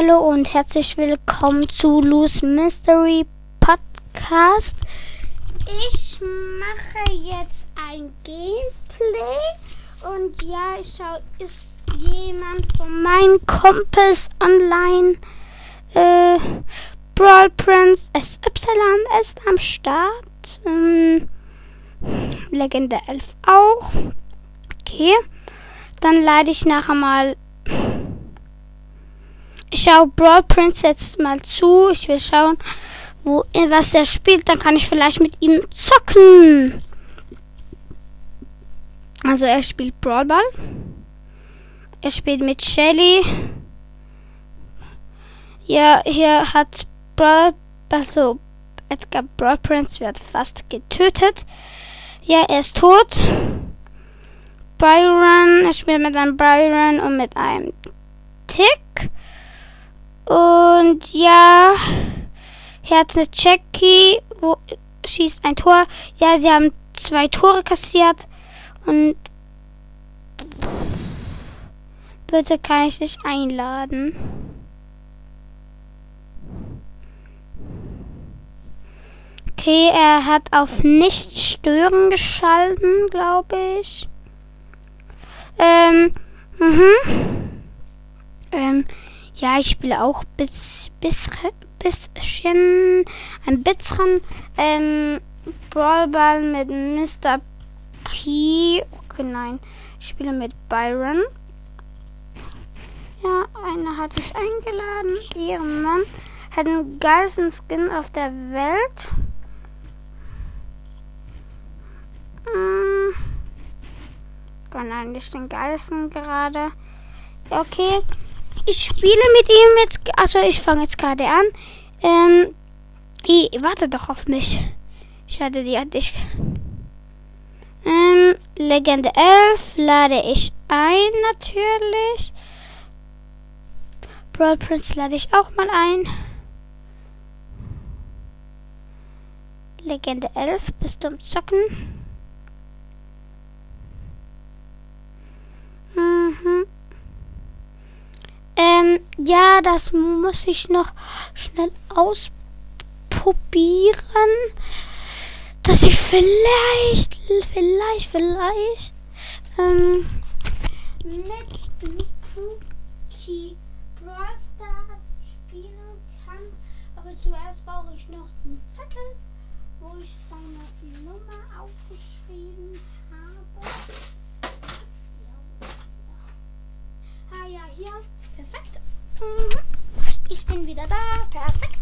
Hallo und herzlich willkommen zu Lou's Mystery Podcast. Ich mache jetzt ein Gameplay und ja, ich schaue, ist jemand von meinen Kumpels online. Äh, Brawl Prince SY ist am Start. Ähm, Legende 11 auch. Okay. Dann lade ich nachher mal ich schaue Brawl Prince jetzt mal zu. Ich will schauen, wo was er spielt. Dann kann ich vielleicht mit ihm zocken. Also er spielt Brawl Ball. Er spielt mit Shelly. Ja, hier hat Brawl, also Edgar Brawl Prince wird fast getötet. Ja, er ist tot. Byron, er spielt mit einem Byron und mit einem Tick. Und ja, eine Jackie, wo schießt ein Tor. Ja, sie haben zwei Tore kassiert. Und bitte kann ich dich einladen. Okay, er hat auf nicht stören geschalten, glaube ich. Ähm, mhm. Ähm, ja, ich spiele auch bis, bis, bisschen, ein bisschen, ähm, Brawlball mit Mr. P. Okay, nein. Ich spiele mit Byron. Ja, einer hat mich eingeladen. Ihr Mann hat einen geilsten Skin auf der Welt. Hm. Nein, nicht den geilsten gerade. Okay, ich spiele mit ihm jetzt. Also ich fange jetzt gerade an. Ähm, ich, warte doch auf mich. Ich warte die dich. Ähm, Legende 11 lade ich ein, natürlich. Brawl Prince lade ich auch mal ein. Legende 11, bist du am Zocken? Ja, das muss ich noch schnell ausprobieren. Dass ich vielleicht, vielleicht, vielleicht, ähm, mit Cookie Brawl Stars spielen kann. Aber zuerst brauche ich noch einen Zettel, wo ich seine Nummer aufgeschrieben habe. Ah ja, hier. Perfekt. Mhm. Ich bin wieder da. Perfekt.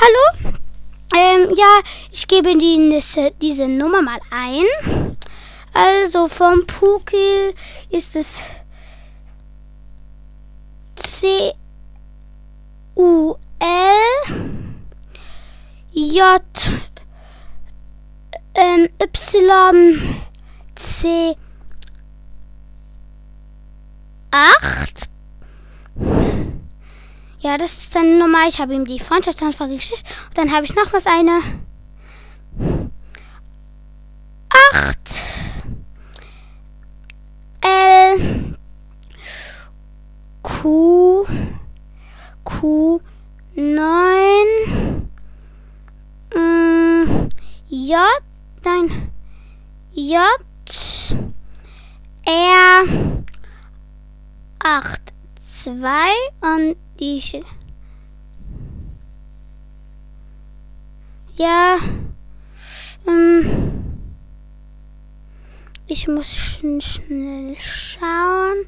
Hallo. Ähm, ja, ich gebe die, diese Nummer mal ein. Also vom Puki ist es C U L J ähm, Y C 8 ja, das ist dann normal. Ich habe ihm die Freundschaftsanfrage geschickt. Und dann habe ich noch was eine. Acht. L. Q. Q. Neun. Mm, J. Nein. J. R. Acht. Zwei und die ich. Ja. Ähm, ich muss schn schnell schauen.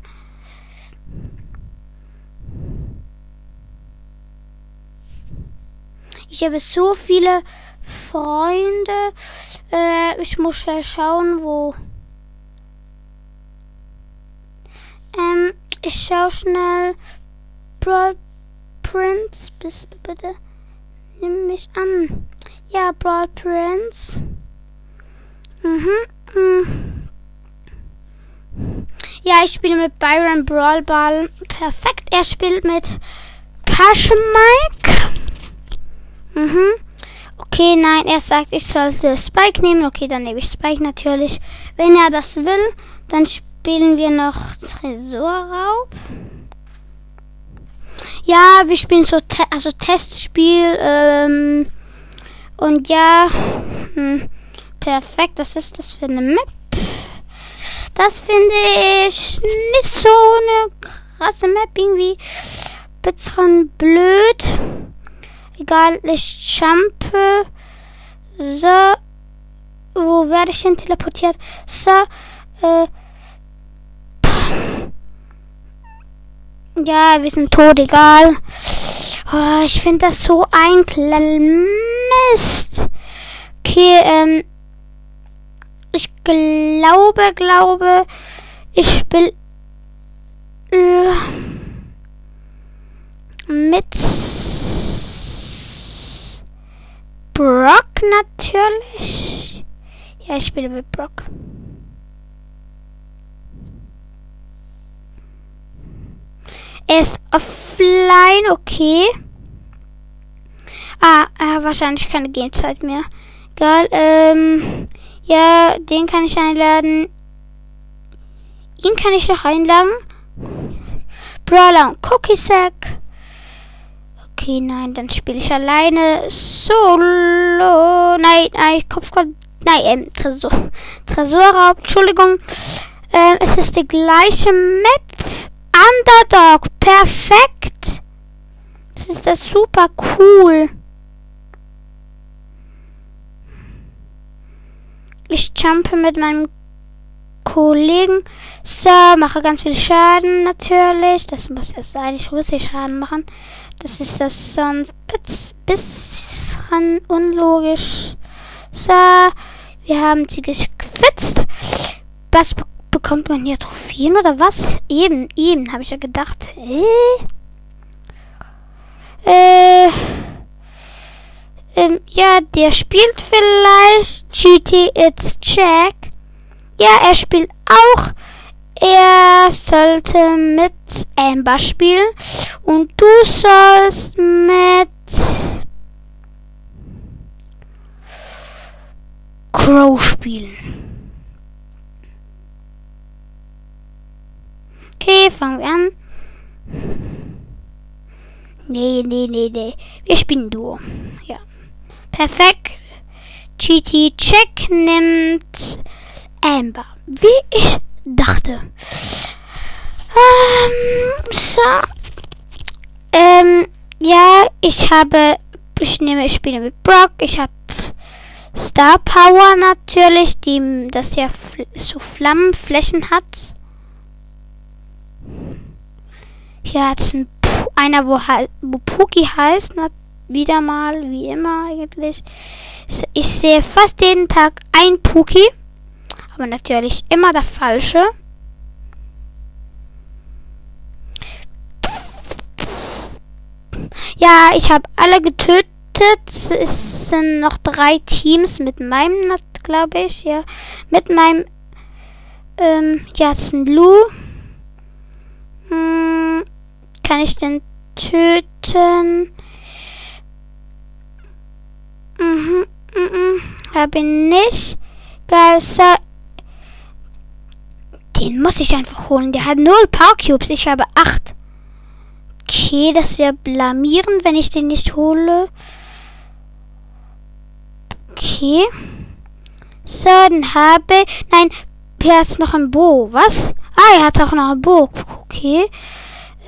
Ich habe so viele Freunde. Äh, ich muss schnell schauen, wo. Ähm, ich schaue schnell. Brawl Prince, bist du bitte? Nimm mich an. Ja, Brawl Prince. Mhm. mhm. Ja, ich spiele mit Byron Brawl Ball. Perfekt. Er spielt mit Passion Mike. Mhm. Okay, nein, er sagt, ich sollte Spike nehmen. Okay, dann nehme ich Spike natürlich. Wenn er das will, dann spielen wir noch Tresorraub. Ja, wir spielen so te also Testspiel. Ähm, und ja, hm, perfekt. Was ist das für eine Map? Das finde ich nicht so eine krasse Map irgendwie. Bisschen blöd. Egal, ich jumpe. So. Wo werde ich hin teleportiert? So. Äh. Ja, wir sind tot, egal. Oh, ich finde das so ein Mist. Okay, ähm. Ich glaube, glaube, ich spiele äh, mit Brock natürlich. Ja, ich spiele mit Brock. Er ist offline, okay. Ah, er hat wahrscheinlich keine Gamezeit mehr. Egal, ähm, ja, den kann ich einladen. Ihn kann ich noch einladen. Brawler und Cookie Sack. Okay, nein, dann spiele ich alleine Solo. Nein, nein, Kopfgott. Nein, ähm, Tresor. Tresorraub, Entschuldigung. Ähm, es ist die gleiche Map. Underdog, perfekt. Das ist das super cool. Ich jumpe mit meinem Kollegen. So, mache ganz viel Schaden natürlich. Das muss ja sein. Ich muss hier Schaden machen. Das ist das sonst bisschen unlogisch. So, wir haben sie gefitzt. Was bekommt man hier? Trophäen oder was? Eben, eben, habe ich ja gedacht. Äh? Äh. Ähm, ja, der spielt vielleicht GT It's Jack. Ja, er spielt auch. Er sollte mit Amber spielen. Und du sollst mit Crow spielen. Fangen wir an. Nee, nee, nee, nee. Wir spielen Duo. Ja. Perfekt. GT Check nimmt Amber. Wie ich dachte. Ähm, so. Ähm, ja, ich habe, ich nehme, ich spiele mit Brock. Ich habe Star Power natürlich, die, das ja so Flammenflächen hat. Hier hat es einer, wo, wo Puki heißt, wieder mal, wie immer eigentlich. Ich sehe fast jeden Tag ein Puki, aber natürlich immer der falsche. Ja, ich habe alle getötet. Es sind noch drei Teams mit meinem, glaube ich, ja. Mit meinem, ähm, ja. Hm, kann ich den töten? Mhm, mhm, habe nicht. Geil, Den muss ich einfach holen. Der hat null Power Cubes. Ich habe acht. Okay, das wäre blamierend, wenn ich den nicht hole. Okay. So, dann habe. Nein, hier hat noch ein Bo. Was? Ah, er hat auch noch ein Bo. Okay.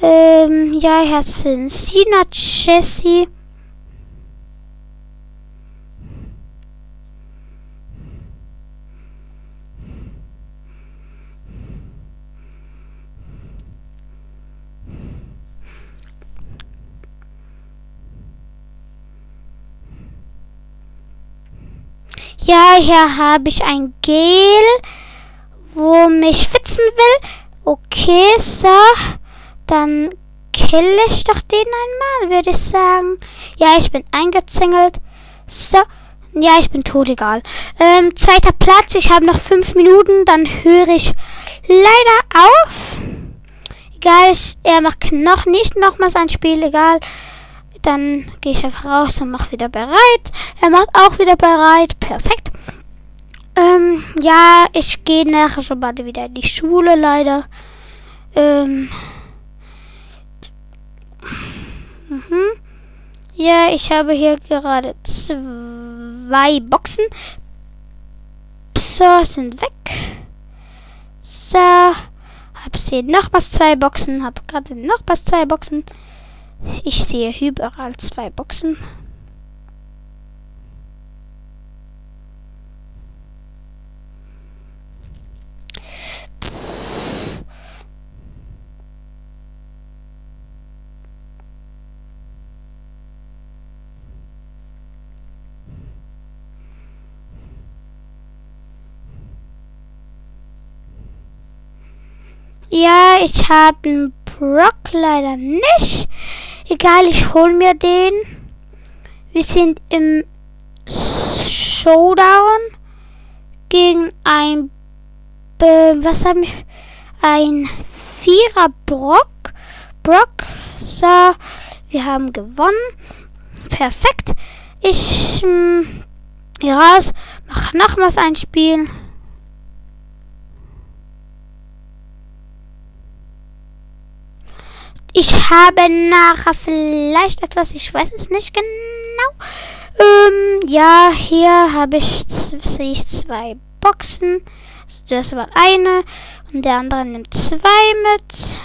Ähm, ja, hat Sina, Jessie. Ja, hier habe ich ein Gel, wo mich fitzen will. Okay, so. Dann kill ich doch den einmal, würde ich sagen. Ja, ich bin eingezingelt. So. Ja, ich bin tot, egal. Ähm, zweiter Platz. Ich habe noch fünf Minuten. Dann höre ich leider auf. Egal, ich, er macht noch nicht nochmals ein Spiel, egal. Dann gehe ich einfach raus und mache wieder bereit. Er macht auch wieder bereit. Perfekt. Ähm, ja, ich gehe nachher schon bald wieder in die Schule, leider. Ähm, Ja, ich habe hier gerade zwei Boxen. So, sind weg. So. Hab hier nochmals zwei Boxen. Hab gerade nochmals zwei Boxen. Ich sehe überall zwei Boxen. Ja, ich habe einen Brock leider nicht. Egal, ich hol mir den. Wir sind im Showdown gegen ein äh, was haben wir? Ein Vierer Brock. Brock. So, wir haben gewonnen. Perfekt. Ich ähm, raus, mach nochmals ein Spiel. Ich habe nachher vielleicht etwas, ich weiß es nicht genau. Ähm, ja, hier habe ich, sehe ich zwei Boxen. Also das war eine und der andere nimmt zwei mit.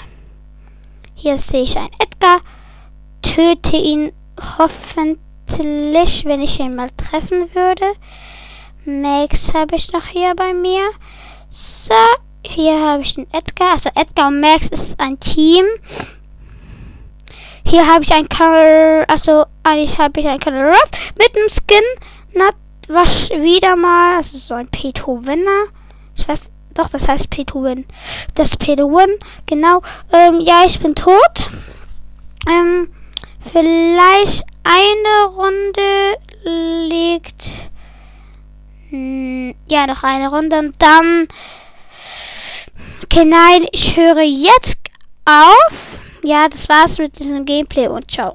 Hier sehe ich einen Edgar. Töte ihn hoffentlich, wenn ich ihn mal treffen würde. Max habe ich noch hier bei mir. So, hier habe ich den Edgar. Also Edgar und Max ist ein Team. Hier habe ich ein Color, also eigentlich habe ich ein Color Ruff mit dem Skin. Na, was wieder mal, also so ein Beethovener. Ich weiß, doch, das heißt Beethoven. Das Beethoven, genau. Ähm, ja, ich bin tot. Ähm, vielleicht eine Runde liegt. Hm, ja, noch eine Runde und dann. Okay, nein, ich höre jetzt auf ja, das war's mit diesem Gameplay und ciao.